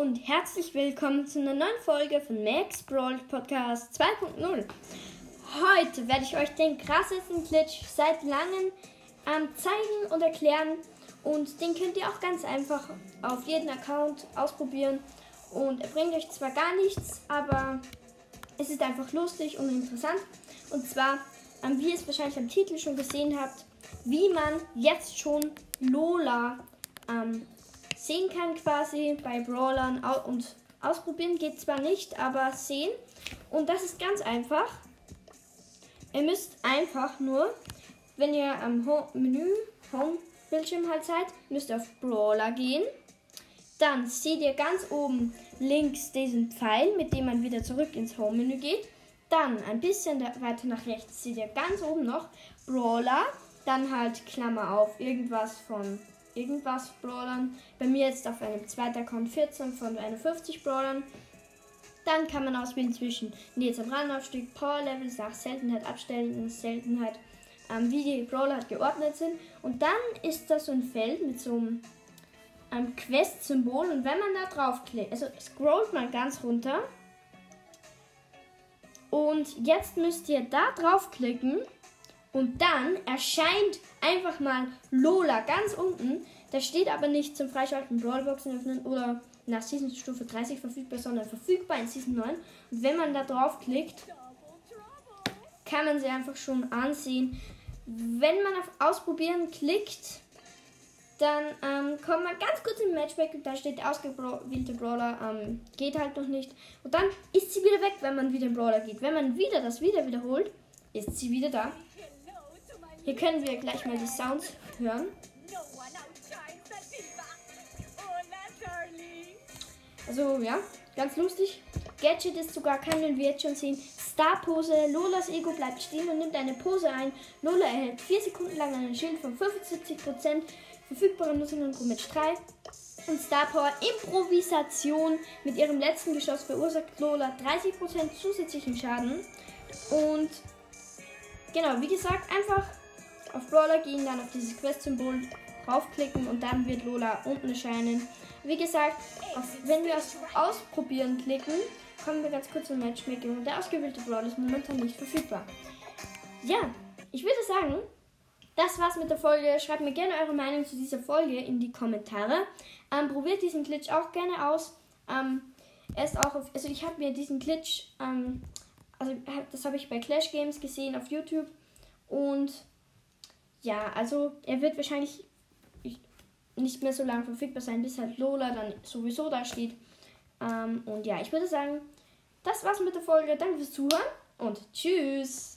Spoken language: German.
und herzlich willkommen zu einer neuen Folge von Max Brawl Podcast 2.0. Heute werde ich euch den krassesten Glitch seit langem ähm, zeigen und erklären und den könnt ihr auch ganz einfach auf jeden Account ausprobieren und er bringt euch zwar gar nichts, aber es ist einfach lustig und interessant und zwar, ähm, wie ihr es wahrscheinlich am Titel schon gesehen habt, wie man jetzt schon Lola ähm, sehen kann quasi bei Brawlern und ausprobieren geht zwar nicht, aber sehen. Und das ist ganz einfach. Ihr müsst einfach nur, wenn ihr am Home Menü, Home Bildschirm halt seid, müsst ihr auf Brawler gehen. Dann seht ihr ganz oben links diesen Pfeil, mit dem man wieder zurück ins Home-Menü geht. Dann ein bisschen weiter nach rechts seht ihr ganz oben noch Brawler. Dann halt Klammer auf irgendwas von irgendwas Brawlern. Bei mir jetzt auf einem zweiten Account 14 von 51 Brawlern. Dann kann man auswählen zwischen Nils am Randaufstieg, Power Levels nach Seltenheit abstellen, Seltenheit, ähm, wie die Brawler geordnet sind. Und dann ist da so ein Feld mit so einem ähm, Quest-Symbol. Und wenn man da draufklickt, also scrollt man ganz runter. Und jetzt müsst ihr da draufklicken und dann erscheint einfach mal Lola ganz unten. Da steht aber nicht zum Freischalten Brawlboxen öffnen oder nach Season Stufe 30 verfügbar, sondern verfügbar in Season 9. Und wenn man da drauf klickt, kann man sie einfach schon ansehen. Wenn man auf Ausprobieren klickt, dann ähm, kommt man ganz kurz im Matchback und da steht ausgewählte Brawler, ähm, geht halt noch nicht. Und dann ist sie wieder weg, wenn man wieder in Brawler geht. Wenn man wieder das wieder wiederholt, ist sie wieder da. Hier können wir gleich mal die Sounds hören. Also ja, ganz lustig. Gadget ist sogar, können wir jetzt schon sehen. Star-Pose. Lolas Ego bleibt stehen und nimmt eine Pose ein. Lola erhält 4 Sekunden lang einen Schild von 75%. Verfügbare Nutzungen Match 3. Und Star Power Improvisation. Mit ihrem letzten Geschoss verursacht Lola 30% zusätzlichen Schaden. Und genau, wie gesagt, einfach auf Brawler gehen, dann auf dieses Quest-Symbol draufklicken und dann wird Lola unten erscheinen. Wie gesagt, auf, wenn wir auf Ausprobieren klicken, kommen wir ganz kurz zum Matchmaking und der ausgewählte Brawler ist momentan nicht verfügbar. Ja, ich würde sagen, das war's mit der Folge. Schreibt mir gerne eure Meinung zu dieser Folge in die Kommentare. Ähm, probiert diesen Glitch auch gerne aus. Ähm, er ist auch auf, also ich habe mir diesen Glitch, ähm, also das habe ich bei Clash Games gesehen auf YouTube und ja, also er wird wahrscheinlich nicht mehr so lange verfügbar sein, bis halt Lola dann sowieso da steht. Ähm, und ja, ich würde sagen, das war's mit der Folge. Danke fürs Zuhören und tschüss.